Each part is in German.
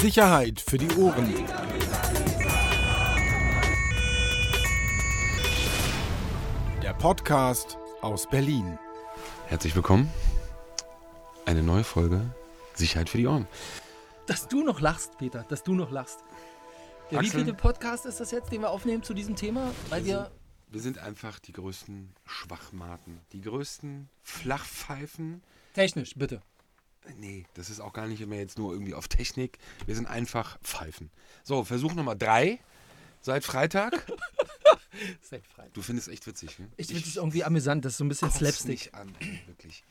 Sicherheit für die Ohren. Der Podcast aus Berlin. Herzlich willkommen. Eine neue Folge Sicherheit für die Ohren. Dass du noch lachst, Peter, dass du noch lachst. Ja, wie Axel? viele Podcast ist das jetzt, den wir aufnehmen zu diesem Thema? Weil wir. Wir sind einfach die größten Schwachmaten, die größten Flachpfeifen. Technisch, bitte. Nee, das ist auch gar nicht immer jetzt nur irgendwie auf Technik. Wir sind einfach Pfeifen. So, Versuch Nummer drei. Seit Freitag. Seid frei. Du findest echt witzig, ne? Ich finde es irgendwie amüsant, das ist so ein bisschen Slapstick. nicht an, wirklich.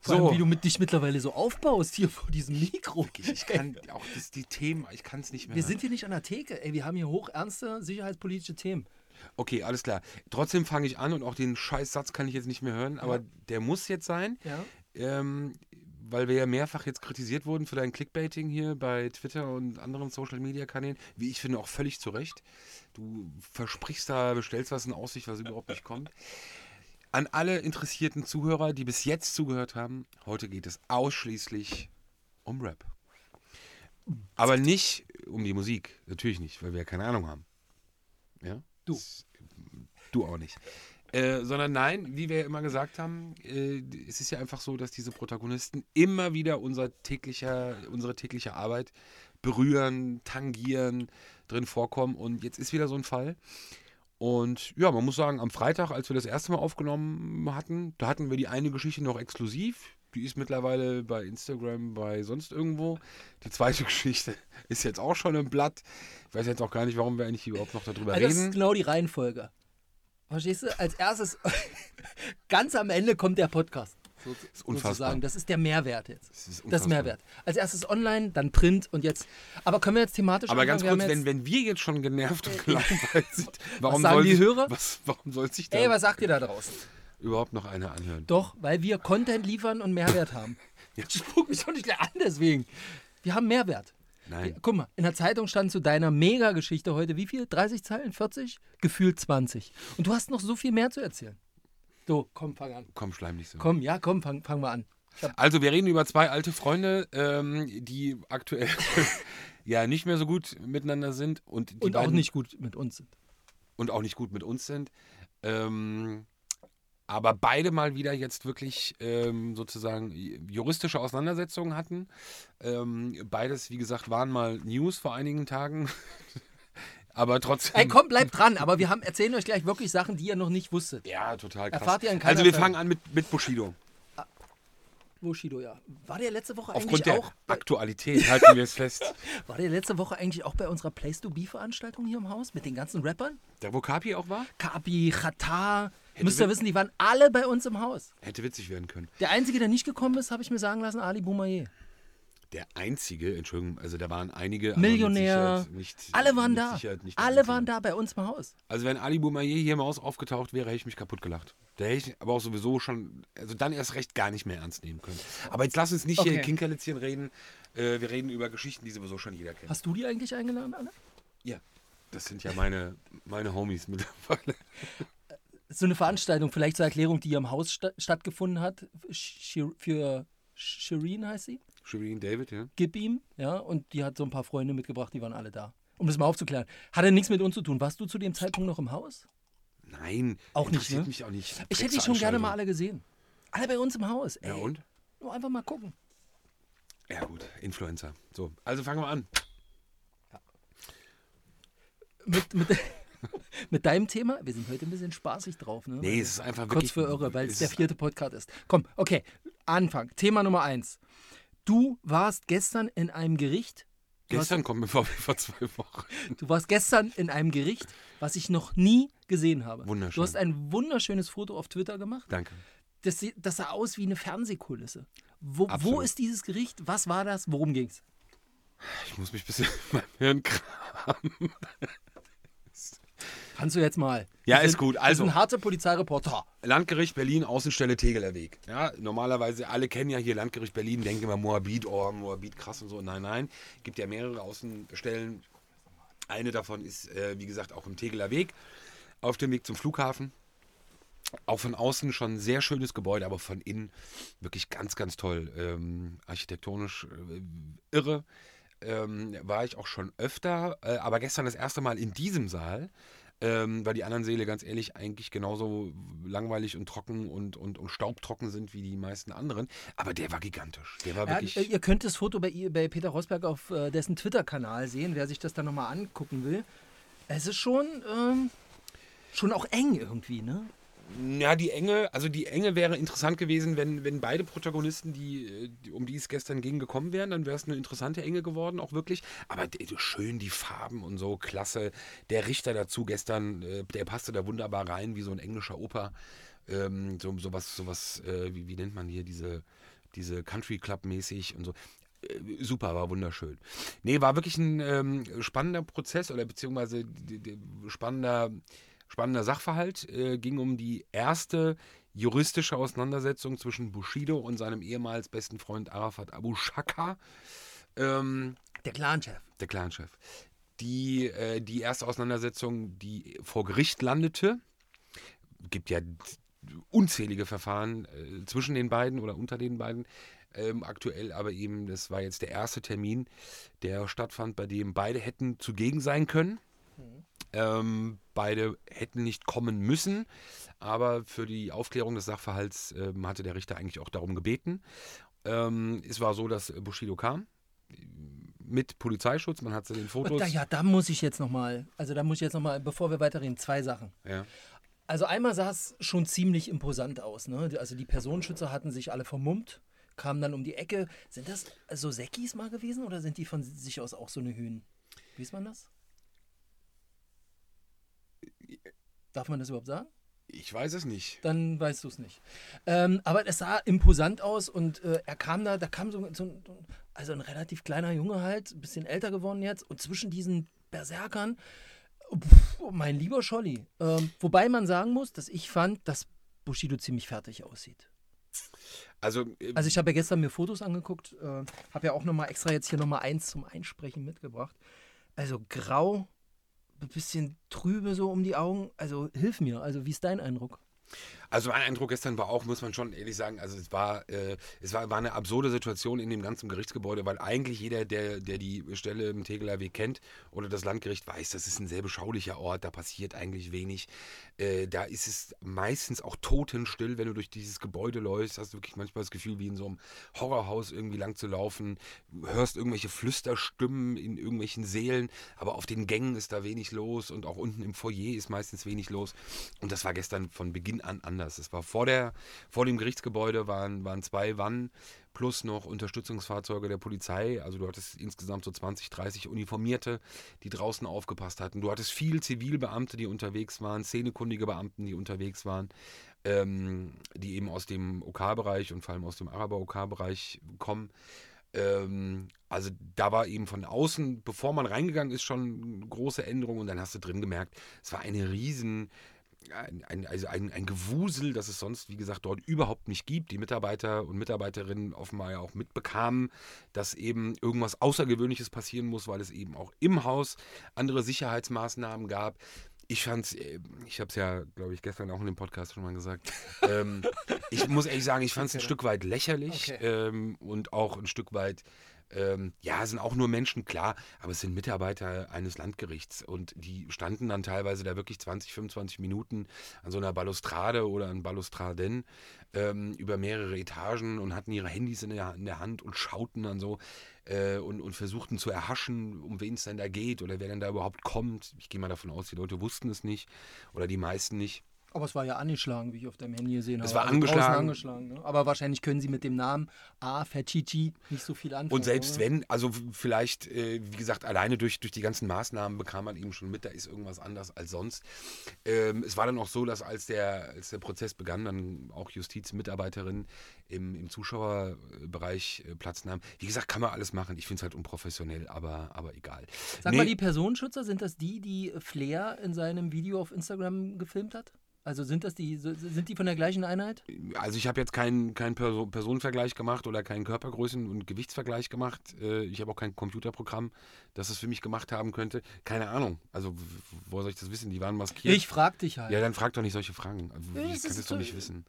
Vor allem, So. wie du mit dich mittlerweile so aufbaust hier vor diesem Mikro. Ich kann auch das, die Themen, ich kann es nicht mehr. Wir sind hier nicht an der Theke, ey, wir haben hier hochernste sicherheitspolitische Themen. Okay, alles klar. Trotzdem fange ich an und auch den Scheißsatz kann ich jetzt nicht mehr hören, aber der muss jetzt sein, Ja. ähm, weil wir ja mehrfach jetzt kritisiert wurden für dein Clickbaiting hier bei Twitter und anderen Social Media Kanälen, wie ich finde auch völlig zu Recht. Du versprichst da, bestellst was in Aussicht, was überhaupt nicht kommt. An alle interessierten Zuhörer, die bis jetzt zugehört haben, heute geht es ausschließlich um Rap. Aber nicht um die Musik, natürlich nicht, weil wir ja keine Ahnung haben. Ja? Du. Du auch nicht. Äh, sondern nein, wie wir ja immer gesagt haben, äh, es ist ja einfach so, dass diese Protagonisten immer wieder unser täglicher, unsere tägliche Arbeit berühren, tangieren, drin vorkommen. Und jetzt ist wieder so ein Fall. Und ja, man muss sagen, am Freitag, als wir das erste Mal aufgenommen hatten, da hatten wir die eine Geschichte noch exklusiv. Die ist mittlerweile bei Instagram, bei sonst irgendwo. Die zweite Geschichte ist jetzt auch schon im Blatt. Ich weiß jetzt auch gar nicht, warum wir eigentlich überhaupt noch darüber Also das reden. ist genau die Reihenfolge. Verstehst du? Als erstes, ganz am Ende kommt der Podcast. So, ist unfassbar. sozusagen. Das ist der Mehrwert jetzt. Das ist Das unfassbar. Mehrwert. Als erstes online, dann Print und jetzt. Aber können wir jetzt thematisch Aber ganz anfangen? kurz, Wir haben wenn, wenn wir jetzt schon genervt und gelangweilt sind, warum sagen soll die Hörer? Was, warum soll sich da Ey, was sagt ihr da draußen? überhaupt noch einer anhören? Doch, weil wir Content liefern und Mehrwert haben. Ja. Spuck mich doch nicht gleich an, deswegen. Wir haben Mehrwert. Nein. Guck mal, in der Zeitung stand zu deiner Mega-Geschichte heute wie viel? 30 Zeilen? 40? Gefühlt 20. Und du hast noch so viel mehr zu erzählen. So, komm, fang an. Komm, schleim nicht so. Komm, ja, komm, fang, fang mal an. Also, wir reden über zwei alte Freunde, ähm, die aktuell ja nicht mehr so gut miteinander sind und die und auch beiden- nicht gut mit uns sind. und auch nicht gut mit uns sind. Ähm, aber beide mal wieder jetzt wirklich ähm, sozusagen juristische Auseinandersetzungen hatten. Ähm, beides, wie gesagt, waren mal News vor einigen Tagen. aber trotzdem. Ey, komm, bleibt dran, aber wir haben, erzählen euch gleich wirklich Sachen, die ihr noch nicht wusstet. Ja, total krass. Erfahrt ihr also wir fangen an mit, mit Bushido. Bushido, ja. War der letzte Woche Aufgrund eigentlich der auch bei, Aktualität halten wir es fest. war der letzte Woche eigentlich auch bei unserer Place to Be Veranstaltung hier im Haus mit den ganzen Rappern? Da wo Kapi auch war, Kapi, Khatar, Hätte müsst ihr wissen, die waren alle bei uns im Haus. hätte witzig werden können. Der einzige, der nicht gekommen ist, habe ich mir sagen lassen, Ali Boumaier. Der einzige, Entschuldigung, also da waren einige. Millionär. Nicht, Alle waren da. Alle waren da bei uns im Haus. Also wenn Ali Boumaier hier im Haus aufgetaucht wäre, hätte ich mich kaputt gelacht. Da hätte ich aber auch sowieso schon, also dann erst recht gar nicht mehr ernst nehmen können. Aber jetzt lass uns nicht hier Okay. Kinkerlitzchen reden. Äh, wir reden über Geschichten, die sowieso schon jeder kennt. Hast du die eigentlich eingeladen, alle? Ja, das sind ja meine, meine Homies mittlerweile. So eine Veranstaltung, vielleicht zur Erklärung, die hier im Haus sta stattgefunden hat. Für Shireen heißt sie. Shireen David, ja. Gib ihm, ja, und die hat so ein paar Freunde mitgebracht, die waren alle da. Um das mal aufzuklären. Hatte nichts mit uns zu tun. Warst du zu dem Zeitpunkt noch im Haus? Nein, Auch nicht, ne? mich auch nicht. Ich hätte die schon gerne mal alle gesehen. Alle bei uns im Haus. Ey. Ja und? Nur einfach mal gucken. Ja gut, Influencer. So, also fangen wir an. Mit, mit, mit deinem Thema, wir sind heute ein bisschen spaßig drauf, ne? Nee, es ist einfach Kurz wirklich... für irre, weil es es der vierte Podcast ist. Komm, okay, Anfang. Thema Nummer eins. Du warst gestern in einem Gericht. Gestern kommt mir vor zwei Wochen. du warst gestern in einem Gericht, was ich noch nie gesehen habe. Wunderschön. Du hast ein wunderschönes Foto auf Twitter gemacht. Danke. Das, das sah aus wie eine Fernsehkulisse. Wo, wo ist dieses Gericht? Was war das? Worum ging's? Ich muss mich ein bisschen in meinem Hirn kramen. Kannst du jetzt mal. Ja, Wir ist sind- gut. Also- sind harte Polizeireporter. Landgericht Berlin, Außenstelle Tegeler Weg. Ja, normalerweise, alle kennen ja hier Landgericht Berlin, denken immer Moabit, oh, Moabit, krass und so. Nein, nein, gibt ja mehrere Außenstellen. Eine davon ist, äh, wie gesagt, auch im Tegeler Weg, auf dem Weg zum Flughafen. Auch von außen schon ein sehr schönes Gebäude, aber von innen wirklich ganz, ganz toll. Ähm, architektonisch äh, irre. ähm, war ich auch schon öfter, äh, aber gestern das erste Mal in diesem Saal. Ähm, weil die anderen Säle ganz ehrlich eigentlich genauso langweilig und trocken und, und, und staubtrocken sind wie die meisten anderen. Aber der war gigantisch. Der war Ja, wirklich. äh, ihr könnt das Foto bei, bei Peter Rosberg auf äh, dessen Twitter-Kanal sehen, wer sich das dann nochmal angucken will. Es ist schon, ähm, schon auch eng irgendwie, ne? Ja, die Enge, also die Enge wäre interessant gewesen, wenn, wenn beide Protagonisten, die, äh, die, um die es gestern ging, gekommen wären, dann wäre es eine interessante Enge geworden, auch wirklich. Aber schön die Farben und so, klasse. Der Richter dazu gestern, äh, der passte da wunderbar rein, wie so ein englischer Oper. Ähm, so sowas, sowas, äh, wie, wie nennt man hier, diese, diese Country Club mäßig und so. Äh, Super, war wunderschön. Nee, war wirklich ein ähm, spannender Prozess oder beziehungsweise spannender, spannender Sachverhalt. Äh, ging um die erste juristische Auseinandersetzung zwischen Bushido und seinem ehemals besten Freund Arafat Abu Shaka, ähm, Der Clan-Chef. der Clanchef. Die, äh, die erste Auseinandersetzung, die vor Gericht landete, gibt ja unzählige Verfahren äh, zwischen den beiden oder unter den beiden. Ähm, aktuell aber eben, das war jetzt der erste Termin, der stattfand, bei dem beide hätten zugegen sein können. Ähm, beide hätten nicht kommen müssen, aber für die Aufklärung des Sachverhalts ähm, hatte der Richter eigentlich auch darum gebeten. Ähm, es war so, dass Bushido kam mit Polizeischutz, man hat den Fotos. da, ja, da muss ich jetzt nochmal, also da muss ich jetzt nochmal, bevor wir weiterreden, zwei Sachen. Ja. Also einmal sah es schon ziemlich imposant aus. Ne? Also die Personenschützer hatten sich alle vermummt, kamen dann um die Ecke. Sind das so Säckis mal gewesen oder sind die von sich aus auch so eine Hühn? Wie ist man das? Darf man das überhaupt sagen? Ich weiß es nicht. Dann weißt du es nicht. Ähm, aber es sah imposant aus und äh, er kam da, da kam so, so ein, also ein relativ kleiner Junge halt, ein bisschen älter geworden jetzt und zwischen diesen Berserkern, pff, mein lieber Scholli. Ähm, wobei man sagen muss, dass ich fand, dass Bushido ziemlich fertig aussieht. Also, äh, Also ich habe ja gestern mir Fotos angeguckt, äh, habe ja auch nochmal extra jetzt hier nochmal eins zum Einsprechen mitgebracht. Also grau, ein bisschen trübe so um die Augen. Also hilf mir, also wie ist dein Eindruck? Also mein Eindruck gestern war auch, muss man schon ehrlich sagen, also es war, äh, es war, war eine absurde Situation in dem ganzen Gerichtsgebäude, weil eigentlich jeder, der, der die Stelle im Tegeler Weg kennt oder das Landgericht weiß, das ist ein sehr beschaulicher Ort, da passiert eigentlich wenig. Äh, da ist es meistens auch totenstill, wenn du durch dieses Gebäude läufst, hast du wirklich manchmal das Gefühl, wie in so einem Horrorhaus irgendwie lang zu laufen, hörst irgendwelche Flüsterstimmen in irgendwelchen Sälen, aber auf den Gängen ist da wenig los und auch unten im Foyer ist meistens wenig los. Und das war gestern von Beginn an anders. Es war vor, der, vor dem Gerichtsgebäude waren, waren zwei Wannen plus noch Unterstützungsfahrzeuge der Polizei. Also du hattest insgesamt so 20, 30 Uniformierte, die draußen aufgepasst hatten. Du hattest viel Zivilbeamte, die unterwegs waren, szenekundige Beamten, die unterwegs waren, ähm, die eben aus dem OK-Bereich und vor allem aus dem Araber-OK-Bereich kommen. Ähm, also da war eben von außen, bevor man reingegangen ist, schon große Änderung und dann hast du drin gemerkt, es war eine riesen, ein, ein, also ein, ein Gewusel, das es sonst, wie gesagt, dort überhaupt nicht gibt. Die Mitarbeiter und Mitarbeiterinnen offenbar ja auch mitbekamen, dass eben irgendwas Außergewöhnliches passieren muss, weil es eben auch im Haus andere Sicherheitsmaßnahmen gab. Ich fand's, äh, ich habe es ja, glaube ich, gestern auch in dem Podcast schon mal gesagt. ähm, ich muss ehrlich sagen, ich fand es ein Stück weit lächerlich Okay. ähm, und auch ein Stück weit ähm, ja, sind auch nur Menschen, klar, aber es sind Mitarbeiter eines Landgerichts und die standen dann teilweise da wirklich 20, 25 Minuten an so einer Balustrade oder an Balustraden ähm, über mehrere Etagen und hatten ihre Handys in der, in der Hand und schauten dann so äh, und, und versuchten zu erhaschen, um wen es denn da geht oder wer denn da überhaupt kommt. Ich gehe mal davon aus, die Leute wussten es nicht oder die meisten nicht. Aber es war ja angeschlagen, wie ich auf deinem Handy gesehen habe. Es war Also angeschlagen. angeschlagen ne? Aber wahrscheinlich können sie mit dem Namen A. Fetchichi nicht so viel anfangen. Und selbst oder? wenn, also vielleicht, äh, wie gesagt, alleine durch, durch die ganzen Maßnahmen bekam man eben schon mit, da ist irgendwas anders als sonst. Ähm, es war dann auch so, dass als der, als der Prozess begann, dann auch Justizmitarbeiterinnen im, im Zuschauerbereich äh, Platz nahmen. Wie gesagt, kann man alles machen. Ich finde es halt unprofessionell, aber, aber egal. Sag Nee. mal, die Personenschützer, sind das die, die Flair in seinem Video auf Instagram gefilmt hat? Also sind das die, sind die von der gleichen Einheit? Also ich habe jetzt keinen keinen Perso Personenvergleich gemacht oder keinen Körpergrößen- und Gewichtsvergleich gemacht. Äh, Ich habe auch kein Computerprogramm, das es für mich gemacht haben könnte. Keine Ahnung. Also w- woher soll ich das wissen? Die waren maskiert. Ich frag dich halt. Ja, dann frag doch nicht solche Fragen. Ich das kann das doch nicht wissen.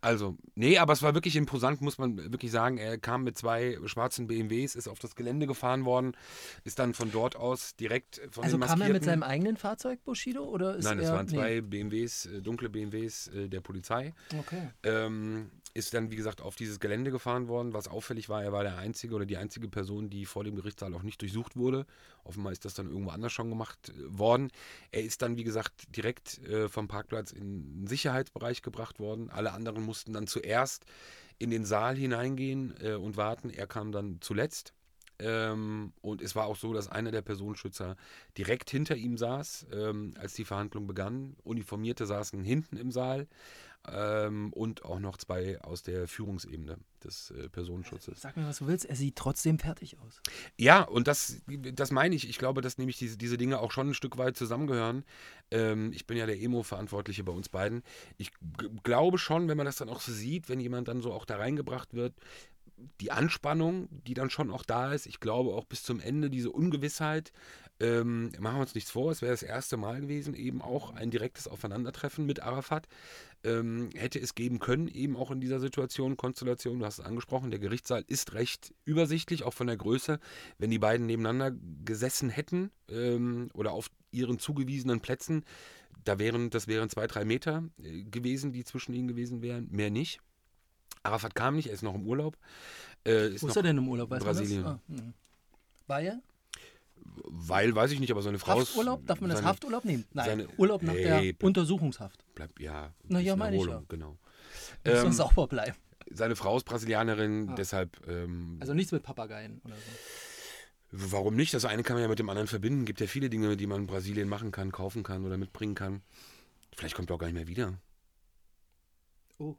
Also, nee, aber es war wirklich imposant, muss man wirklich sagen. Er kam mit zwei schwarzen BMWs, ist auf das Gelände gefahren worden, ist dann von dort aus direkt von Also den kam er mit seinem eigenen Fahrzeug, Bushido? Oder ist Nein, es waren nee. zwei BMWs, äh, dunkle BMWs äh, der Polizei. Okay. Ähm, ist dann, wie gesagt, auf dieses Gelände gefahren worden. Was auffällig war, er war der einzige oder die einzige Person, die vor dem Gerichtssaal auch nicht durchsucht wurde. Offenbar ist das dann irgendwo anders schon gemacht äh, worden. Er ist dann, wie gesagt, direkt äh, vom Parkplatz in den Sicherheitsbereich gebracht worden. Alle anderen mussten dann zuerst in den Saal hineingehen äh, und warten. Er kam dann zuletzt. Ähm, und es war auch so, dass einer der Personenschützer direkt hinter ihm saß, ähm, als die Verhandlung begann. Uniformierte saßen hinten im Saal ähm, und auch noch zwei aus der Führungsebene des äh, Personenschutzes. Sag mir, was du willst. Er sieht trotzdem fertig aus. Ja, und das, das meine ich. Ich glaube, dass nämlich diese, diese Dinge auch schon ein Stück weit zusammengehören. Ähm, ich bin ja der Emo-Verantwortliche bei uns beiden. Ich glaube schon, wenn man das dann auch so sieht, wenn jemand dann so auch da reingebracht wird, die Anspannung, die dann schon auch da ist. Ich glaube auch bis zum Ende diese Ungewissheit. Ähm, machen wir uns nichts vor, es wäre das erste Mal gewesen, eben auch ein direktes Aufeinandertreffen mit Arafat. Ähm, hätte es geben können, eben auch in dieser Situation, Konstellation, du hast es angesprochen, der Gerichtssaal ist recht übersichtlich, auch von der Größe. Wenn die beiden nebeneinander gesessen hätten ähm, oder auf ihren zugewiesenen Plätzen, da wären, das wären zwei, drei Meter äh, gewesen, die zwischen ihnen gewesen wären, mehr nicht. Arafat kam nicht, er ist noch im Urlaub. Äh, ist Wo ist er denn im Urlaub? Weiß Brasilien. Man das? Ah, hm. Er? Weil, weiß ich nicht, aber seine Frau ist- Hafturlaub? Darf man das seine- Hafturlaub nehmen? Nein, seine- Urlaub nach Hey, der Untersuchungshaft. Bleibt, ja, Na ja, bisschen meine ich ja. Genau. Muss ähm, sauber bleiben. seine Frau ist Brasilianerin, Ah. deshalb. Ähm, Also nichts mit Papageien oder so. Warum nicht? Das eine kann man ja mit dem anderen verbinden. Gibt ja viele Dinge, die man in Brasilien machen kann, kaufen kann oder mitbringen kann. Vielleicht kommt er auch gar nicht mehr wieder. Oh.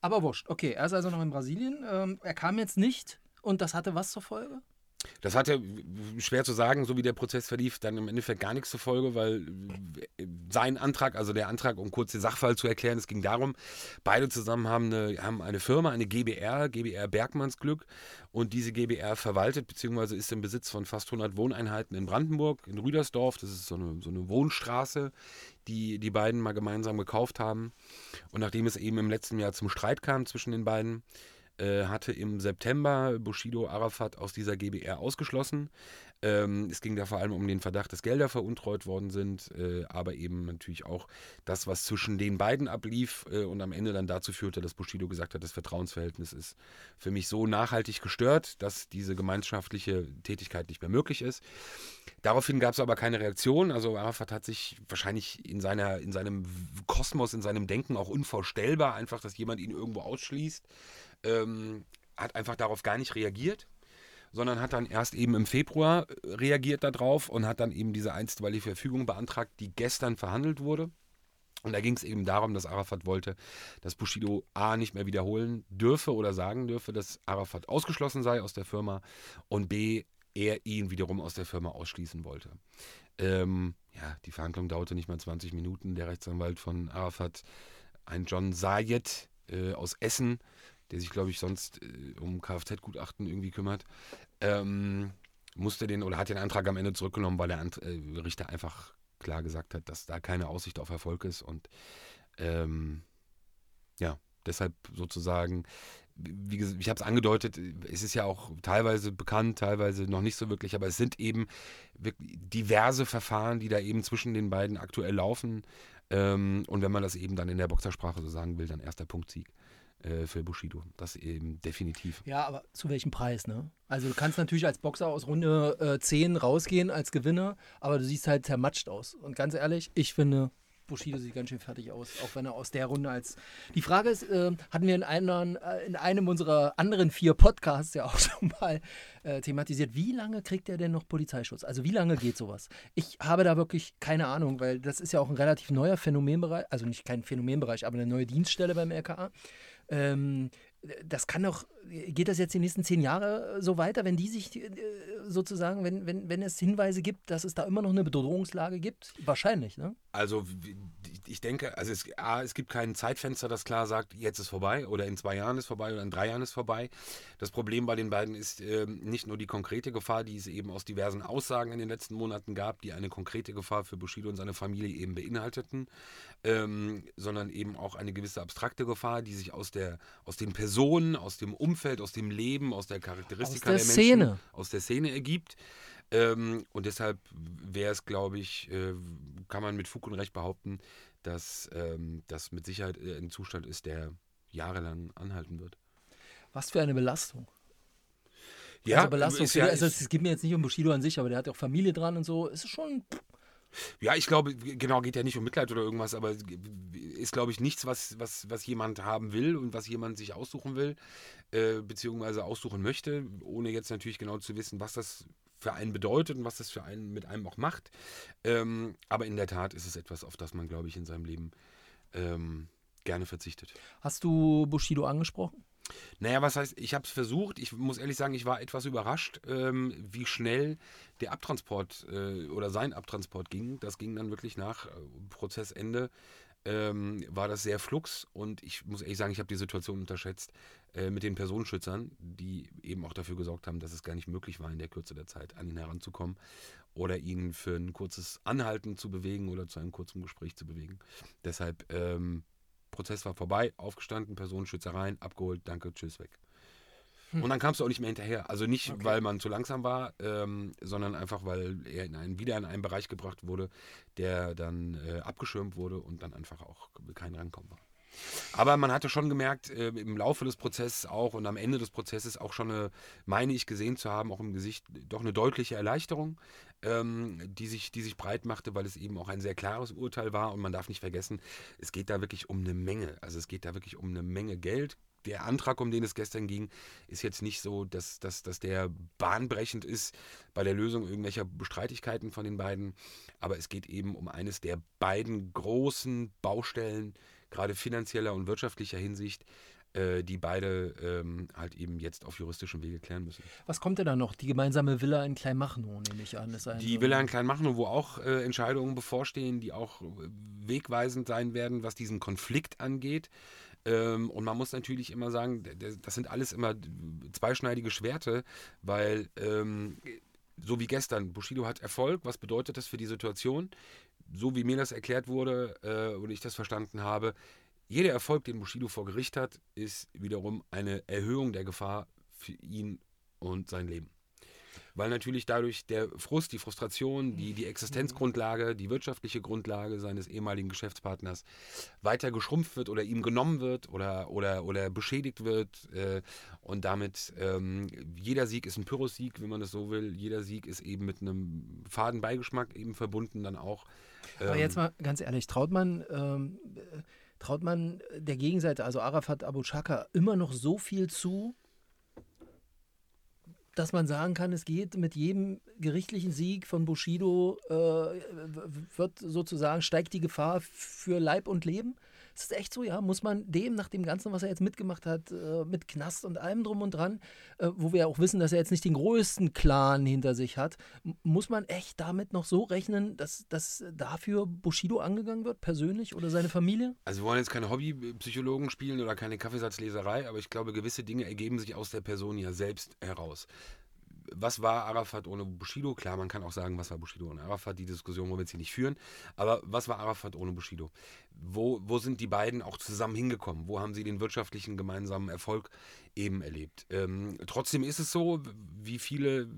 Aber wurscht. Okay, er ist also noch in Brasilien. Ähm, er kam jetzt nicht und das hatte was zur Folge? Das hatte, schwer zu sagen, so wie der Prozess verlief, dann im Endeffekt gar nichts zur Folge, weil äh, sein Antrag, also der Antrag, um kurz den Sachverhalt zu erklären, es ging darum, beide zusammen haben eine, haben eine Firma, eine GBR, GBR Bergmannsglück und diese GBR verwaltet bzw. ist im Besitz von fast 100 Wohneinheiten in Brandenburg, in Rüdersdorf, das ist so eine, so eine Wohnstraße, die die beiden mal gemeinsam gekauft haben und nachdem es eben im letzten Jahr zum Streit kam zwischen den beiden, hatte im September Bushido Arafat aus dieser GBR ausgeschlossen. Ähm, es ging da vor allem um den Verdacht, dass Gelder veruntreut worden sind, äh, aber eben natürlich auch das, was zwischen den beiden ablief äh, und am Ende dann dazu führte, dass Bushido gesagt hat, das Vertrauensverhältnis ist für mich so nachhaltig gestört, dass diese gemeinschaftliche Tätigkeit nicht mehr möglich ist. Daraufhin gab es aber keine Reaktion. Also Arafat hat sich wahrscheinlich in, seiner, in seinem Kosmos, in seinem Denken auch unvorstellbar, einfach, dass jemand ihn irgendwo ausschließt, ähm, hat einfach darauf gar nicht reagiert, sondern hat dann erst eben im Februar äh, reagiert darauf und hat dann eben diese einstweilige Verfügung beantragt, die gestern verhandelt wurde. Und da ging es eben darum, dass Arafat wollte, dass Bushido A nicht mehr wiederholen dürfe oder sagen dürfe, dass Arafat ausgeschlossen sei aus der Firma und B er ihn wiederum aus der Firma ausschließen wollte. Ähm, ja, die Verhandlung dauerte nicht mal 20 Minuten. Der Rechtsanwalt von Arafat, ein John Sayed äh, aus Essen, der sich, glaube ich, sonst äh, um Kfz-Gutachten irgendwie kümmert, ähm, musste den oder hat den Antrag am Ende zurückgenommen, weil der Ant äh, Richter einfach klar gesagt hat, dass da keine Aussicht auf Erfolg ist und ähm, ja, deshalb sozusagen, wie gesagt, ich habe es angedeutet, es ist ja auch teilweise bekannt, teilweise noch nicht so wirklich, aber es sind eben diverse Verfahren, die da eben zwischen den beiden aktuell laufen. Ähm, und wenn man das eben dann in der Boxersprache so sagen will, dann erster Punktsieg äh, für Bushido. Das eben definitiv. Ja, aber zu welchem Preis, ne? Also du kannst natürlich als Boxer aus Runde äh, 10 rausgehen als Gewinner, aber du siehst halt zermatscht aus. Und ganz ehrlich, ich finde, Bushido sieht ganz schön fertig aus, auch wenn er aus der Runde als... Die Frage ist, äh, hatten wir in, einem, äh, in einem unserer anderen vier Podcasts ja auch schon mal äh, thematisiert, wie lange kriegt er denn noch Polizeischutz? Also wie lange geht sowas? Ich habe da wirklich keine Ahnung, weil das ist ja auch ein relativ neuer Phänomenbereich, also nicht kein Phänomenbereich, aber eine neue Dienststelle beim LKA. Ähm, das kann doch, geht das jetzt die nächsten zehn Jahre so weiter, wenn die sich äh, sozusagen, wenn, wenn, wenn es Hinweise gibt, dass es da immer noch eine Bedrohungslage gibt? Wahrscheinlich, ne? Also ich denke, also es, A, es gibt kein Zeitfenster, das klar sagt, jetzt ist vorbei oder in zwei Jahren ist vorbei oder in drei Jahren ist vorbei. Das Problem bei den beiden ist äh, nicht nur die konkrete Gefahr, die es eben aus diversen Aussagen in den letzten Monaten gab, die eine konkrete Gefahr für Bushido und seine Familie eben beinhalteten, ähm, sondern eben auch eine gewisse abstrakte Gefahr, die sich aus, der, aus den Personen, aus dem Umfeld, aus dem Leben, aus der Charakteristika aus der, der Szene. Menschen, aus der Szene ergibt. Ähm, und deshalb wäre es, glaube ich, äh, kann man mit Fug und Recht behaupten, dass ähm, das mit Sicherheit äh, ein Zustand ist, der jahrelang anhalten wird. Was für eine Belastung. Ja, also Belastung ja, also es geht mir jetzt nicht um Bushido an sich, aber der hat ja auch Familie dran und so. Es ist schon. Ja, ich glaube, genau, geht ja nicht um Mitleid oder irgendwas, aber ist, glaube ich, nichts, was, was, was jemand haben will und was jemand sich aussuchen will, äh, beziehungsweise aussuchen möchte, ohne jetzt natürlich genau zu wissen, was das für einen bedeutet und was das für einen mit einem auch macht. Ähm, aber in der Tat ist es etwas, auf das man, glaube ich, in seinem Leben ähm, gerne verzichtet. Hast du Bushido angesprochen? Naja, was heißt, ich habe es versucht. Ich muss ehrlich sagen, ich war etwas überrascht, ähm, wie schnell der Abtransport äh, oder sein Abtransport ging. Das ging dann wirklich nach äh, Prozessende. Ähm, war das sehr flux und ich muss ehrlich sagen, ich habe die Situation unterschätzt äh, mit den Personenschützern, die eben auch dafür gesorgt haben, dass es gar nicht möglich war, in der Kürze der Zeit an ihn heranzukommen oder ihn für ein kurzes Anhalten zu bewegen oder zu einem kurzen Gespräch zu bewegen. Deshalb ähm, Prozess war vorbei, aufgestanden, Personenschützer rein, abgeholt, danke, tschüss, weg. Und dann kamst du auch nicht mehr hinterher. Also nicht, Okay. weil man zu langsam war, ähm, sondern einfach, weil er in einen, wieder in einen Bereich gebracht wurde, der dann äh, abgeschirmt wurde und dann einfach auch kein Rankommen war. Aber man hatte schon gemerkt, äh, im Laufe des Prozesses auch und am Ende des Prozesses auch schon eine, meine ich gesehen zu haben, auch im Gesicht, doch eine deutliche Erleichterung, ähm, die, sich, die sich breit machte, weil es eben auch ein sehr klares Urteil war und man darf nicht vergessen, es geht da wirklich um eine Menge. Also es geht da wirklich um eine Menge Geld. Der Antrag, um den es gestern ging, ist jetzt nicht so, dass, dass, dass der bahnbrechend ist bei der Lösung irgendwelcher Streitigkeiten von den beiden. Aber es geht eben um eines der beiden großen Baustellen, gerade finanzieller und wirtschaftlicher Hinsicht, äh, die beide ähm, halt eben jetzt auf juristischem Wege klären müssen. Was kommt denn da noch? Die gemeinsame Villa in Kleinmachnow, nehme ich an. Ist ein Die so- Villa in Kleinmachnow, wo auch äh, Entscheidungen bevorstehen, die auch äh, wegweisend sein werden, was diesen Konflikt angeht. Ähm, und man muss natürlich immer sagen, das sind alles immer zweischneidige Schwerte, weil ähm, so wie gestern, Bushido hat Erfolg. Was bedeutet das für die Situation? So wie mir das erklärt wurde äh, und ich das verstanden habe, jeder Erfolg, den Bushido vor Gericht hat, ist wiederum eine Erhöhung der Gefahr für ihn und sein Leben. Weil natürlich dadurch der Frust, die Frustration, die, die Existenzgrundlage, die wirtschaftliche Grundlage seines ehemaligen Geschäftspartners weiter geschrumpft wird oder ihm genommen wird oder, oder, oder beschädigt wird. Äh, und damit ähm, jeder Sieg ist ein Pyrrhus-Sieg, wenn man das so will. Jeder Sieg ist eben mit einem faden Beigeschmack eben verbunden dann auch. Aber Ähm, jetzt mal ganz ehrlich, traut man, ähm, äh, traut man der Gegenseite, also Arafat Abu Chaka, immer noch so viel zu, dass man sagen kann, es geht mit jedem gerichtlichen Sieg von Bushido, äh, wird sozusagen, steigt die Gefahr für Leib und Leben? Ist das echt so, ja? Muss man dem, nach dem Ganzen, was er jetzt mitgemacht hat, äh, mit Knast und allem drum und dran, äh, wo wir ja auch wissen, dass er jetzt nicht den größten Clan hinter sich hat, muss man echt damit noch so rechnen, dass, dass dafür Bushido angegangen wird, persönlich oder seine Familie? Also wir wollen jetzt keine Hobbypsychologen spielen oder keine Kaffeesatzleserei, aber ich glaube, gewisse Dinge ergeben sich aus der Person ja selbst heraus. Was war Arafat ohne Bushido? Klar, man kann auch sagen, was war Bushido ohne Arafat. Die Diskussion wollen wir jetzt hier nicht führen. Aber was war Arafat ohne Bushido? Wo, wo sind die beiden auch zusammen hingekommen? Wo haben sie den wirtschaftlichen gemeinsamen Erfolg eben erlebt? Ähm, trotzdem ist es so, wie viele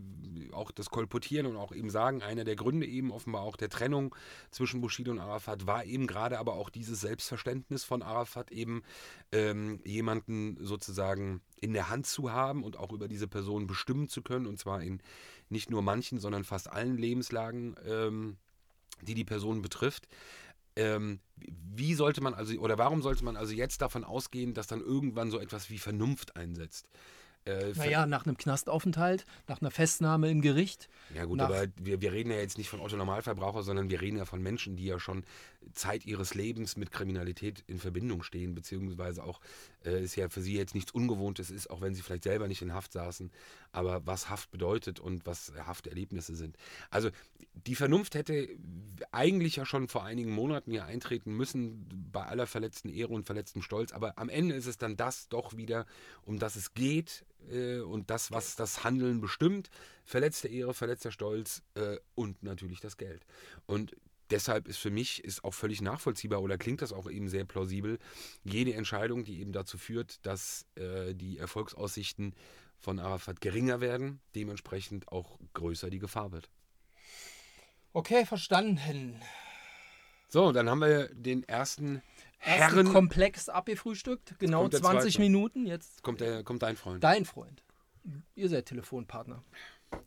auch das kolportieren und auch eben sagen, einer der Gründe eben offenbar auch der Trennung zwischen Bushido und Arafat war eben gerade aber auch dieses Selbstverständnis von Arafat eben ähm, jemanden sozusagen in der Hand zu haben und auch über diese Person bestimmen zu können und zwar in nicht nur manchen, sondern fast allen Lebenslagen, ähm, die die Person betrifft. Ähm, wie sollte man also oder warum sollte man also jetzt davon ausgehen, dass dann irgendwann so etwas wie Vernunft einsetzt? Äh, Naja, nach einem Knastaufenthalt, nach einer Festnahme im Gericht. Ja gut, aber wir, wir reden ja jetzt nicht von Otto Normalverbraucher, sondern wir reden ja von Menschen, die ja schon Zeit ihres Lebens mit Kriminalität in Verbindung stehen, beziehungsweise auch äh, ist ja für sie jetzt nichts Ungewohntes ist, auch wenn sie vielleicht selber nicht in Haft saßen, aber was Haft bedeutet und was Hafterlebnisse sind. Also die Vernunft hätte eigentlich ja schon vor einigen Monaten hier eintreten müssen, bei aller verletzten Ehre und verletztem Stolz, aber am Ende ist es dann das doch wieder, um das es geht äh, und das, was das Handeln bestimmt, verletzte Ehre, verletzter Stolz äh, und natürlich das Geld. Und deshalb ist für mich ist auch völlig nachvollziehbar oder klingt das auch eben sehr plausibel, jede Entscheidung, die eben dazu führt, dass äh, die Erfolgsaussichten von Arafat geringer werden, dementsprechend auch größer die Gefahr wird. Okay, verstanden. So, dann haben wir den ersten Ersten Herren. Komplex abgefrühstückt, genau kommt der 20 zweite. Minuten. Jetzt Kommt, der, kommt dein Freund. dein Freund. Ihr seid Telefonpartner.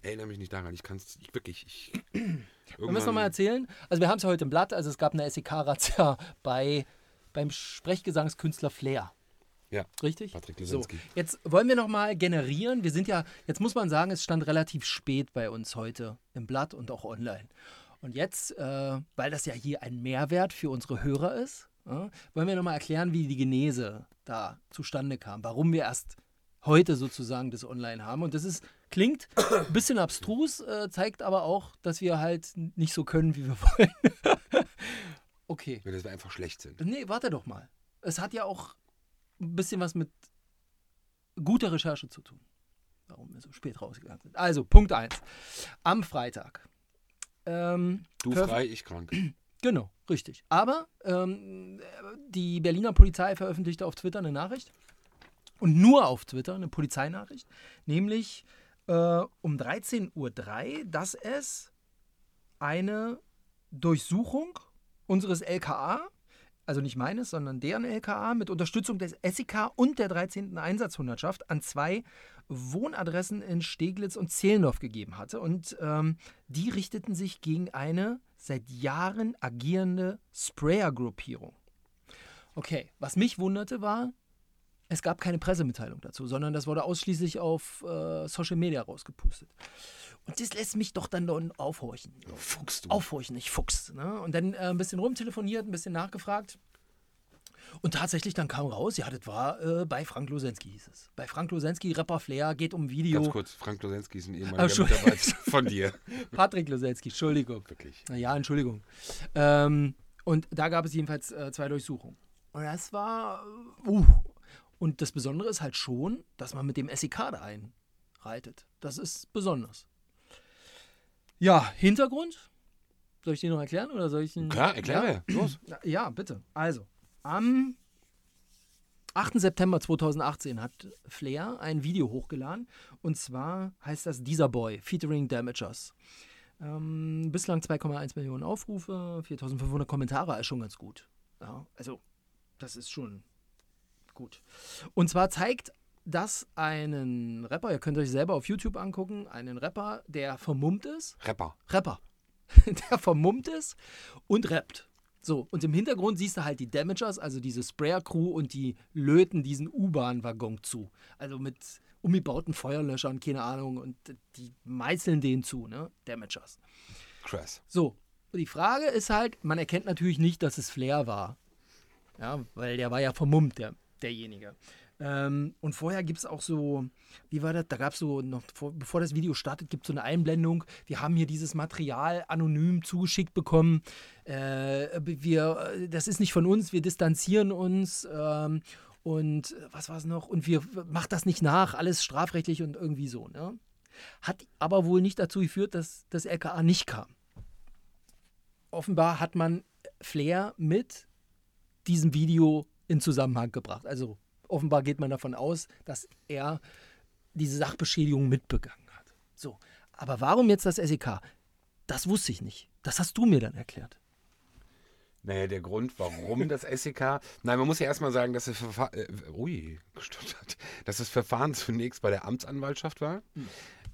Erinnere mich nicht daran, ich kann es ich, wirklich. Ich, wir es nochmal erzählen? Also wir haben es ja heute im Blatt, also es gab eine SEK-Razzia bei, beim Sprechgesangskünstler Flair. Ja, Richtig? Patrick So, Lesinski. jetzt wollen wir nochmal generieren. Wir sind ja, jetzt muss man sagen, es stand relativ spät bei uns heute im Blatt und auch online. Und jetzt, äh, weil das ja hier ein Mehrwert für unsere Hörer ist, äh, wollen wir nochmal erklären, wie die Genese da zustande kam, warum wir erst heute sozusagen das online haben. Und das ist, klingt ein bisschen abstrus, äh, zeigt aber auch, dass wir halt nicht so können, wie wir wollen. okay. Wenn das wir einfach schlecht sind. Nee, warte doch mal. Es hat ja auch ein bisschen was mit guter Recherche zu tun. Warum wir so spät rausgegangen sind. Also, Punkt 1. Am Freitag. Ähm, Du frei, ich krank. Genau, richtig. Aber ähm, die Berliner Polizei veröffentlichte auf Twitter eine Nachricht. Und nur auf Twitter eine Polizeinachricht. Nämlich äh, um 13.03 Uhr, dass es eine Durchsuchung unseres LKA, also nicht meines, sondern deren LKA, mit Unterstützung des SEK und der 13. Einsatzhundertschaft an zwei Wohnadressen in Steglitz und Zehlendorf gegeben hatte. Und ähm, die richteten sich gegen eine seit Jahren agierende Sprayer-Gruppierung. Okay, was mich wunderte war, es gab keine Pressemitteilung dazu, sondern das wurde ausschließlich auf äh, Social Media rausgepustet. Und das lässt mich doch dann aufhorchen. Fuchs du. Aufhorchen, ich Fuchs. Ne? Und dann äh, ein bisschen rumtelefoniert, ein bisschen nachgefragt. Und tatsächlich dann kam raus, ja, das war äh, bei Frank Losensky hieß es. Bei Frank Losensky, Rapper Flair, geht um Video. Ganz kurz, Frank Losensky ist ein Ah, ehemaliger Entschuldigung. Mitarbeiter von dir. Patrick Losensky, Entschuldigung. Wirklich. Ja, Entschuldigung. Ähm, und da gab es jedenfalls äh, zwei Durchsuchungen. Und das war. äh, Uh. Und das Besondere ist halt schon, dass man mit dem SEK da einreitet. Das ist besonders. Ja, Hintergrund. Soll ich den noch erklären oder soll ich ihn. Klar, erklär ja? Los. Ja, bitte. Also, am 8. September 2018 hat Flair ein Video hochgeladen. Und zwar heißt das Dieser Boy, featuring Damagers. Ähm, bislang 2,1 Millionen Aufrufe, 4500 Kommentare, ist schon ganz gut. Ja, also, das ist schon gut. Und zwar zeigt das einen Rapper, ihr könnt euch selber auf YouTube angucken, einen Rapper, der vermummt ist. Rapper. Rapper, der vermummt ist und rappt. So, und im Hintergrund siehst du halt die Damagers, also diese Sprayer-Crew und die löten diesen U-Bahn-Waggon zu. Also mit umgebauten Feuerlöschern, keine Ahnung, und die meißeln den zu, ne? Damagers. Krass. So, die Frage ist halt, man erkennt natürlich nicht, dass es Flair war. Ja, weil der war ja vermummt, der, derjenige. Ähm, und vorher gibt es auch so, wie war das? Da gab es so noch, vor, bevor das Video startet, gibt es so eine Einblendung. Wir haben hier dieses Material anonym zugeschickt bekommen. Äh, wir, äh, das ist nicht von uns, wir distanzieren uns. Ähm, und äh, was war es noch? Und wir macht das nicht nach, alles strafrechtlich und irgendwie so. Ne? Hat aber wohl nicht dazu geführt, dass das LKA nicht kam offenbar hat man Flair mit diesem Video in Zusammenhang gebracht. Also offenbar geht man davon aus, dass er diese Sachbeschädigung mitbegangen hat. So, aber warum jetzt das SEK? Das wusste ich nicht. Das hast du mir dann erklärt. Naja, der Grund, warum das SEK. Nein, man muss ja erstmal sagen, dass das, Verfa äh, ui, dass das Verfahren zunächst bei der Amtsanwaltschaft war.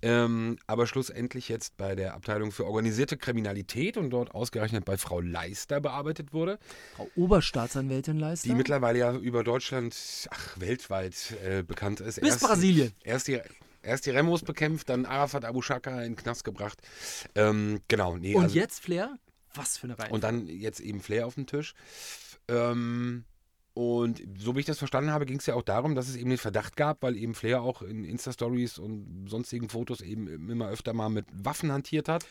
Ähm, aber schlussendlich jetzt bei der Abteilung für organisierte Kriminalität und dort ausgerechnet bei Frau Leister bearbeitet wurde, Frau Oberstaatsanwältin Leister. die mittlerweile ja über Deutschland, ach, weltweit äh, bekannt ist. Bis Brasilien. Erst die, erst die Remos bekämpft, dann Arafat Abu Shaka in den Knast gebracht. Ähm, genau, nee, Und also, jetzt Flair? Was für eine Reihe. Und dann jetzt eben Flair auf dem Tisch. Ähm, und so wie ich das verstanden habe, ging es ja auch darum, dass es eben den Verdacht gab, weil eben Flair auch in Insta-Stories und sonstigen Fotos eben immer öfter mal mit Waffen hantiert hat,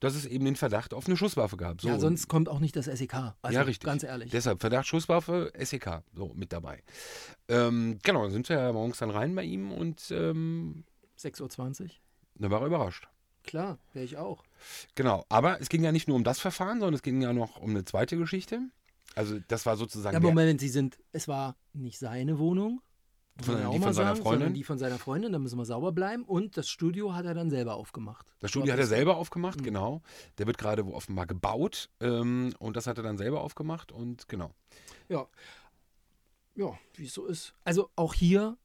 dass es eben den Verdacht auf eine Schusswaffe gab. So, ja, sonst kommt auch nicht das SEK. Also, ja, richtig. Ganz ehrlich. Deshalb Verdacht Schusswaffe, SEK, so mit dabei. Ähm, genau, dann sind wir ja morgens dann rein bei ihm und ähm, 6.20 Uhr. dann war er überrascht. Klar, wäre ich auch. Genau, aber es ging ja nicht nur um das Verfahren, sondern es ging ja noch um eine zweite Geschichte. Also das war sozusagen Ja, Moment, Sie sind, es war nicht seine Wohnung, Sondern die von seiner sagen, Freundin? sondern die von seiner Freundin, da müssen wir sauber bleiben. Und das Studio hat er dann selber aufgemacht. Das Studio hat er selber aufgemacht, Mhm. genau. Der wird gerade wo offenbar gebaut ähm, und das hat er dann selber aufgemacht und genau. Ja. Ja, wie es so ist. Also auch hier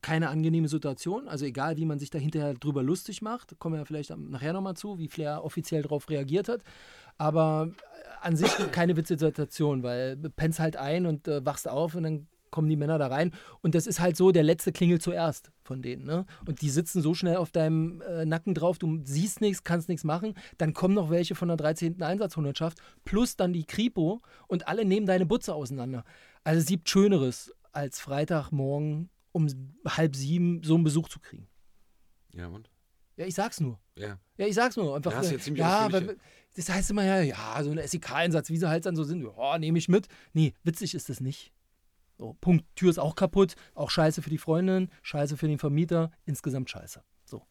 keine angenehme Situation. Also egal, wie man sich da hinterher drüber lustig macht, kommen wir ja vielleicht nachher nochmal zu, wie Flair offiziell darauf reagiert hat. Aber äh, an sich keine witzige Situation, weil du pennst halt ein und äh, wachst auf und dann kommen die Männer da rein. Und das ist halt so, der letzte klingelt zuerst von denen. Ne? Und die sitzen so schnell auf deinem äh, Nacken drauf, du siehst nichts, kannst nichts machen. Dann kommen noch welche von der 13. Einsatzhundertschaft, plus dann die Kripo und alle nehmen deine Butze auseinander. Also es gibt Schöneres, als Freitagmorgen um halb sieben so einen Besuch zu kriegen. Ja und? Ja, ich sag's nur. Ja. Ja, ich sag's nur. Einfach, Ja, hast du jetzt ziemlich ja, das heißt immer ja, ja, so ein SEK-Einsatz, wie sie halt dann so sind, ja, nehme ich mit. Nee, witzig ist das nicht. So, Punkt. Tür ist auch kaputt, auch scheiße für die Freundin, scheiße für den Vermieter, insgesamt scheiße. So.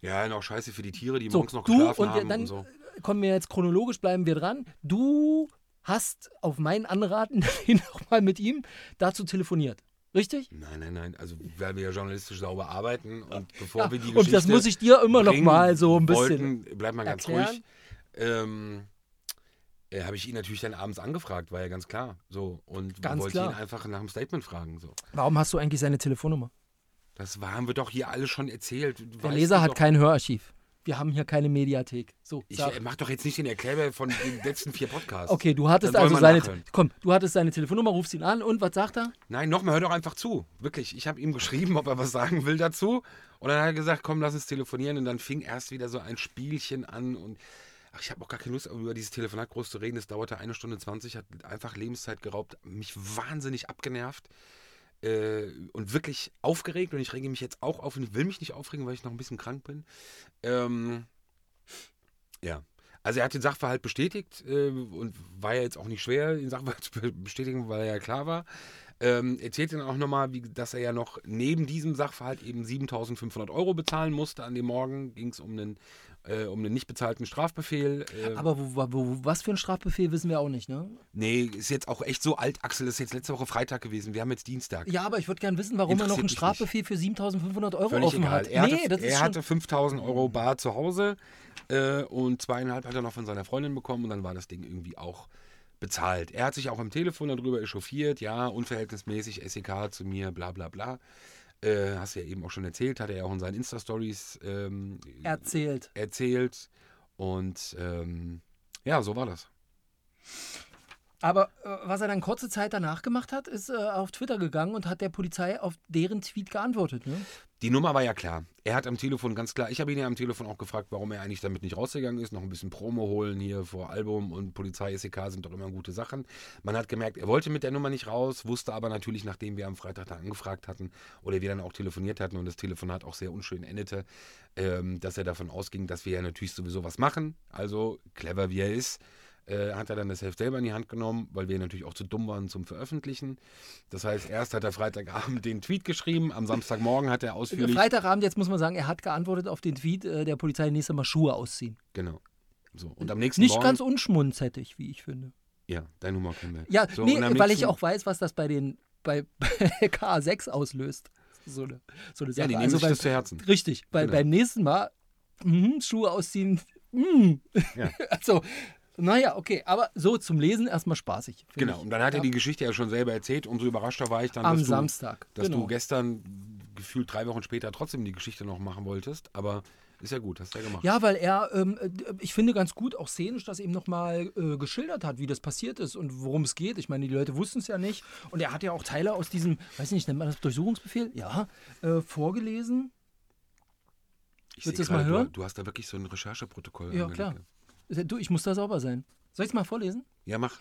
Ja, noch scheiße für die Tiere, die So, morgens noch du geschlafen und haben dann und so. kommen wir jetzt chronologisch, bleiben wir dran. Du hast auf meinen Anraten nochmal mit ihm dazu telefoniert. Richtig? Nein, nein, nein. Also weil wir ja journalistisch sauber arbeiten und bevor Ja, wir die und Geschichte das muss ich dir immer noch mal so ein bisschen wollten, bleibt mal ganz erklären. ruhig. Ähm, äh, habe ich ihn natürlich dann abends angefragt, war ja ganz klar. So und Ganz wollte klar. ihn einfach nach dem Statement fragen. So, Warum hast du eigentlich seine Telefonnummer? das war, haben wir doch hier alle schon erzählt. Du Der weißt Leser doch- hat kein Hörarchiv. Wir haben hier keine Mediathek. So, Ich sag. äh, mach doch jetzt nicht den Erklärer von den letzten vier Podcasts. Okay, du hattest Dann also seine. nachhören. Komm, du hattest seine Telefonnummer, rufst ihn an und was sagt er? Nein, nochmal, hör doch einfach zu. Wirklich. Ich habe ihm geschrieben, ob er was sagen will dazu. Und dann hat er gesagt, komm, lass uns telefonieren. Und dann fing erst wieder so ein Spielchen an. Und ach, ich habe auch gar keine Lust, über dieses Telefonat groß zu reden. Das dauerte eine Stunde 20, hat einfach Lebenszeit geraubt, mich wahnsinnig abgenervt. Äh, und wirklich aufgeregt. Und ich rege mich jetzt auch auf. Und ich will mich nicht aufregen, weil ich noch ein bisschen krank bin. Ähm, ja. Also er hat den Sachverhalt bestätigt äh, und war ja jetzt auch nicht schwer, den Sachverhalt zu be- bestätigen, weil er ja klar war. Ähm, erzählt dann auch nochmal, dass er ja noch neben diesem Sachverhalt eben 7.500 Euro bezahlen musste. An dem Morgen ging es um einen, äh, um einen nicht bezahlten Strafbefehl. Äh, Aber wo, wo, was für ein Strafbefehl wissen wir auch nicht, ne? nee, ist jetzt auch echt so alt, Axel. Das ist jetzt letzte Woche Freitag gewesen. Wir haben jetzt Dienstag. Ja, aber ich würde gerne wissen, warum er noch einen Strafbefehl für 7.500 Euro Völlig offen egal. hat. Er, nee, hatte, das ist er hatte 5.000 Euro bar zu Hause äh, und zweieinhalb hat er noch von seiner Freundin bekommen und dann war das Ding irgendwie auch bezahlt. Er hat sich auch am Telefon darüber echauffiert, ja, unverhältnismäßig SEK zu mir, bla bla bla. Äh, hast du ja eben auch schon erzählt, hat er ja auch in seinen Insta-Stories ähm, erzählt. erzählt. Und ähm, ja, so war das. Aber äh, was er dann kurze Zeit danach gemacht hat, ist äh, auf Twitter gegangen und hat der Polizei auf deren Tweet geantwortet. Ne? Die Nummer war ja klar. Er hat am Telefon ganz klar, ich habe ihn ja am Telefon auch gefragt, warum er eigentlich damit nicht rausgegangen ist, noch ein bisschen Promo holen hier vor Album und Polizei, SEK sind doch immer gute Sachen. Man hat gemerkt, er wollte mit der Nummer nicht raus, wusste aber natürlich, nachdem wir am Freitag da angefragt hatten oder wir dann auch telefoniert hatten und das Telefonat auch sehr unschön endete, ähm, dass er davon ausging, dass wir ja natürlich sowieso was machen. Also clever wie er ist, äh, hat er dann das Heft selber in die Hand genommen, weil wir natürlich auch zu dumm waren zum Veröffentlichen. Das heißt, erst hat er Freitagabend den Tweet geschrieben, am Samstagmorgen hat er ausführlich... Freitagabend, jetzt muss man sagen, er hat geantwortet auf den Tweet äh, der Polizei nächstes Mal Schuhe ausziehen. Genau. So, und am nächsten Nicht Morgen... ganz unschmunzettig, wie ich finde. Ja, dein Humor kennen wir. Ja, so, nee, weil ich auch weiß, was das bei den bei, bei KA6 auslöst. So eine, so eine Ja, Sache. die nehmen also sich beim, das zu Herzen. Richtig, bei, Genau. beim nächsten Mal mhm, Schuhe ausziehen. mhm. Ja. also, naja, okay, aber so zum Lesen erstmal spaßig. Genau, ich. und dann hat er Ja. die Geschichte ja schon selber erzählt. Umso überraschter war ich dann, Am dass, du, Samstag. dass genau. du gestern gefühlt drei Wochen später trotzdem die Geschichte noch machen wolltest. Aber ist ja gut, hast du ja gemacht. Ja, weil er, ähm, äh, ich finde ganz gut auch szenisch, dass eben nochmal äh, geschildert hat, wie das passiert ist und worum es geht. Ich meine, die Leute wussten es ja nicht. Und er hat ja auch Teile aus diesem, weiß ich nicht, nennt man das Durchsuchungsbefehl? Ja, äh, vorgelesen. ich willst du das mal hören? Du, du hast da wirklich so ein Rechercheprotokoll Ja, angelegt. klar. Du, ich muss da sauber sein. Soll ich es mal vorlesen? Ja, mach.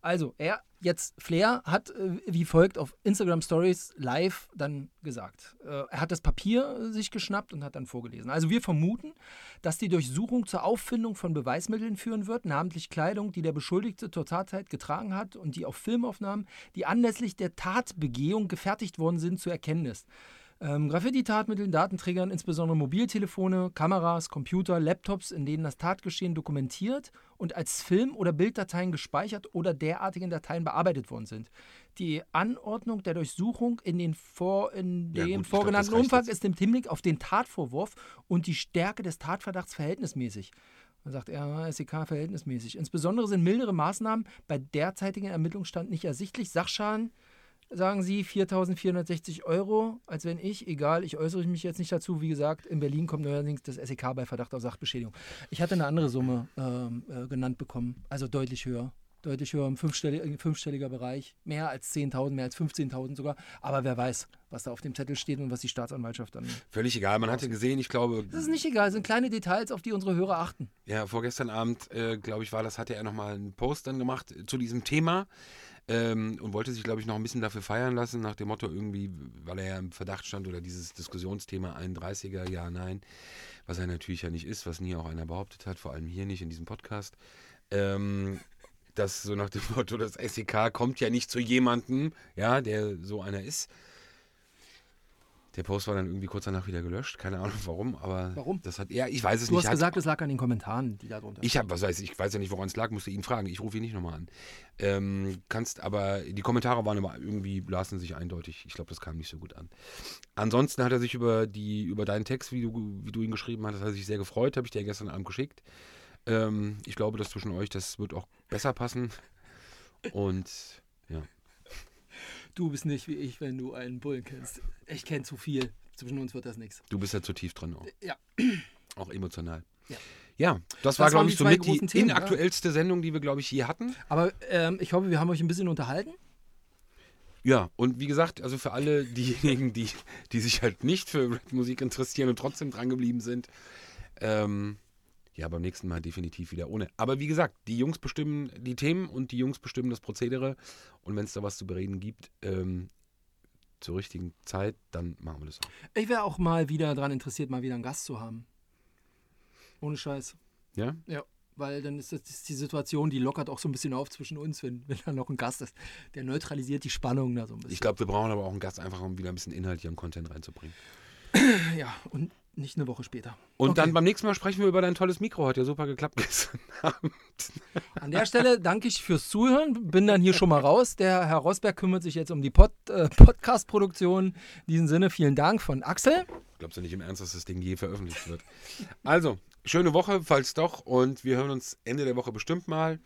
Also, er jetzt, Flair hat äh, wie folgt auf Instagram Stories live dann gesagt. Äh, er hat das Papier sich geschnappt und hat dann vorgelesen. Also, wir vermuten, dass die Durchsuchung zur Auffindung von Beweismitteln führen wird, namentlich Kleidung, die der Beschuldigte zur Tatzeit getragen hat und die auf Filmaufnahmen, die anlässlich der Tatbegehung gefertigt worden sind, zu erkennen ist. Ähm, Graffiti-Tatmitteln, Datenträgern, insbesondere Mobiltelefone, Kameras, Computer, Laptops, in denen das Tatgeschehen dokumentiert und als Film- oder Bilddateien gespeichert oder derartigen Dateien bearbeitet worden sind. Die Anordnung der Durchsuchung in, den vor, in Ja, dem gut, glaub, vorgenannten reicht Umfang jetzt. ist im Hinblick auf den Tatvorwurf und die Stärke des Tatverdachts verhältnismäßig. Dann sagt er, SEK verhältnismäßig. Insbesondere sind mildere Maßnahmen bei derzeitigem Ermittlungsstand nicht ersichtlich. Sachschaden sagen Sie 4.460 Euro, als wenn ich, egal, ich äußere mich jetzt nicht dazu, wie gesagt, in Berlin kommt neuerdings das SEK bei Verdacht auf Sachbeschädigung. Ich hatte eine andere Summe ähm, äh, genannt bekommen, also deutlich höher. Deutlich höher im fünfstelliger, fünfstelliger Bereich, mehr als 10.000, mehr als 15.000 sogar. Aber wer weiß, was da auf dem Zettel steht und was die Staatsanwaltschaft dann. Völlig egal. Man hatte gesehen, ich glaube, Das ist nicht egal, das sind kleine Details, auf die unsere Hörer achten. ja, vorgestern Abend, äh, glaube ich, war das, hatte er nochmal einen Post dann gemacht äh, zu diesem Thema. Ähm, und wollte sich, glaube ich, noch ein bisschen dafür feiern lassen, nach dem Motto irgendwie, weil er ja im Verdacht stand oder dieses Diskussionsthema 31er, ja, nein, was er natürlich ja nicht ist, was nie auch einer behauptet hat, vor allem hier nicht in diesem Podcast. Ähm, das so nach dem Motto, das SEK kommt ja nicht zu jemandem, ja, der so einer ist. Der Post war dann irgendwie kurz danach wieder gelöscht, keine Ahnung warum, aber Warum? das hat ja, ich weiß es Du nicht. hast hat- gesagt, es lag an den Kommentaren, die da drunter ich habe, was weiß ich, weiß ja nicht, woran es lag, musste ihn fragen. Ich rufe ihn nicht nochmal an. Ähm, kannst aber, die Kommentare waren aber irgendwie, lasen sich eindeutig. Ich glaube, das kam nicht so gut an. Ansonsten hat er sich über die, über deinen Text, wie du, wie du ihn geschrieben hast, hat er sich sehr gefreut, habe ich dir gestern Abend geschickt. Ähm, ich glaube, dass zwischen euch, das wird auch besser passen. Und ja. Du bist nicht wie ich, wenn du einen Bullen kennst. Ich kenne zu viel. Zwischen uns wird das nichts. Du bist ja zu tief drin auch. Ja. Auch emotional. Ja. Ja, das, Das war, glaube ich, zwei somit die Themen, ja. inaktuellste Sendung, die wir, glaube ich, je hatten. Aber ähm, ich hoffe, wir haben euch ein bisschen unterhalten. Ja, und wie gesagt, also für alle diejenigen, die, die sich halt nicht für Rap-Musik interessieren und trotzdem drangeblieben sind, ähm, ja, beim nächsten Mal definitiv wieder ohne. Aber wie gesagt, die Jungs bestimmen die Themen und die Jungs bestimmen das Prozedere. Und wenn es da was zu bereden gibt, ähm, zur richtigen Zeit, dann machen wir das auch. Ich wäre auch mal wieder daran interessiert, mal wieder einen Gast zu haben. Ohne Scheiß. Ja? Ja. Weil dann ist das ist die Situation, die lockert auch so ein bisschen auf zwischen uns, wenn, wenn da noch ein Gast ist. Der neutralisiert die Spannung da so ein bisschen. Ich glaube, wir brauchen aber auch einen Gast, einfach um wieder ein bisschen inhaltlichen Content reinzubringen. ja, und nicht eine Woche später. Und Okay. dann beim nächsten Mal sprechen wir über dein tolles Mikro. Hat ja super geklappt gestern Abend. An der Stelle danke ich fürs Zuhören. Bin dann hier schon mal raus. Der Herr Rosberg kümmert sich jetzt um die Pod, äh, Podcast-Produktion. In diesem Sinne vielen Dank von Axel. Glaubst du nicht im Ernst, dass das Ding je veröffentlicht wird? Also, schöne Woche, falls doch. Und wir hören uns Ende der Woche bestimmt mal.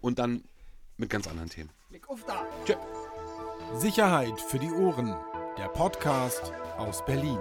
Und dann mit ganz anderen Themen. Blick auf da. Tschö. Sicherheit für die Ohren. Der Podcast aus Berlin.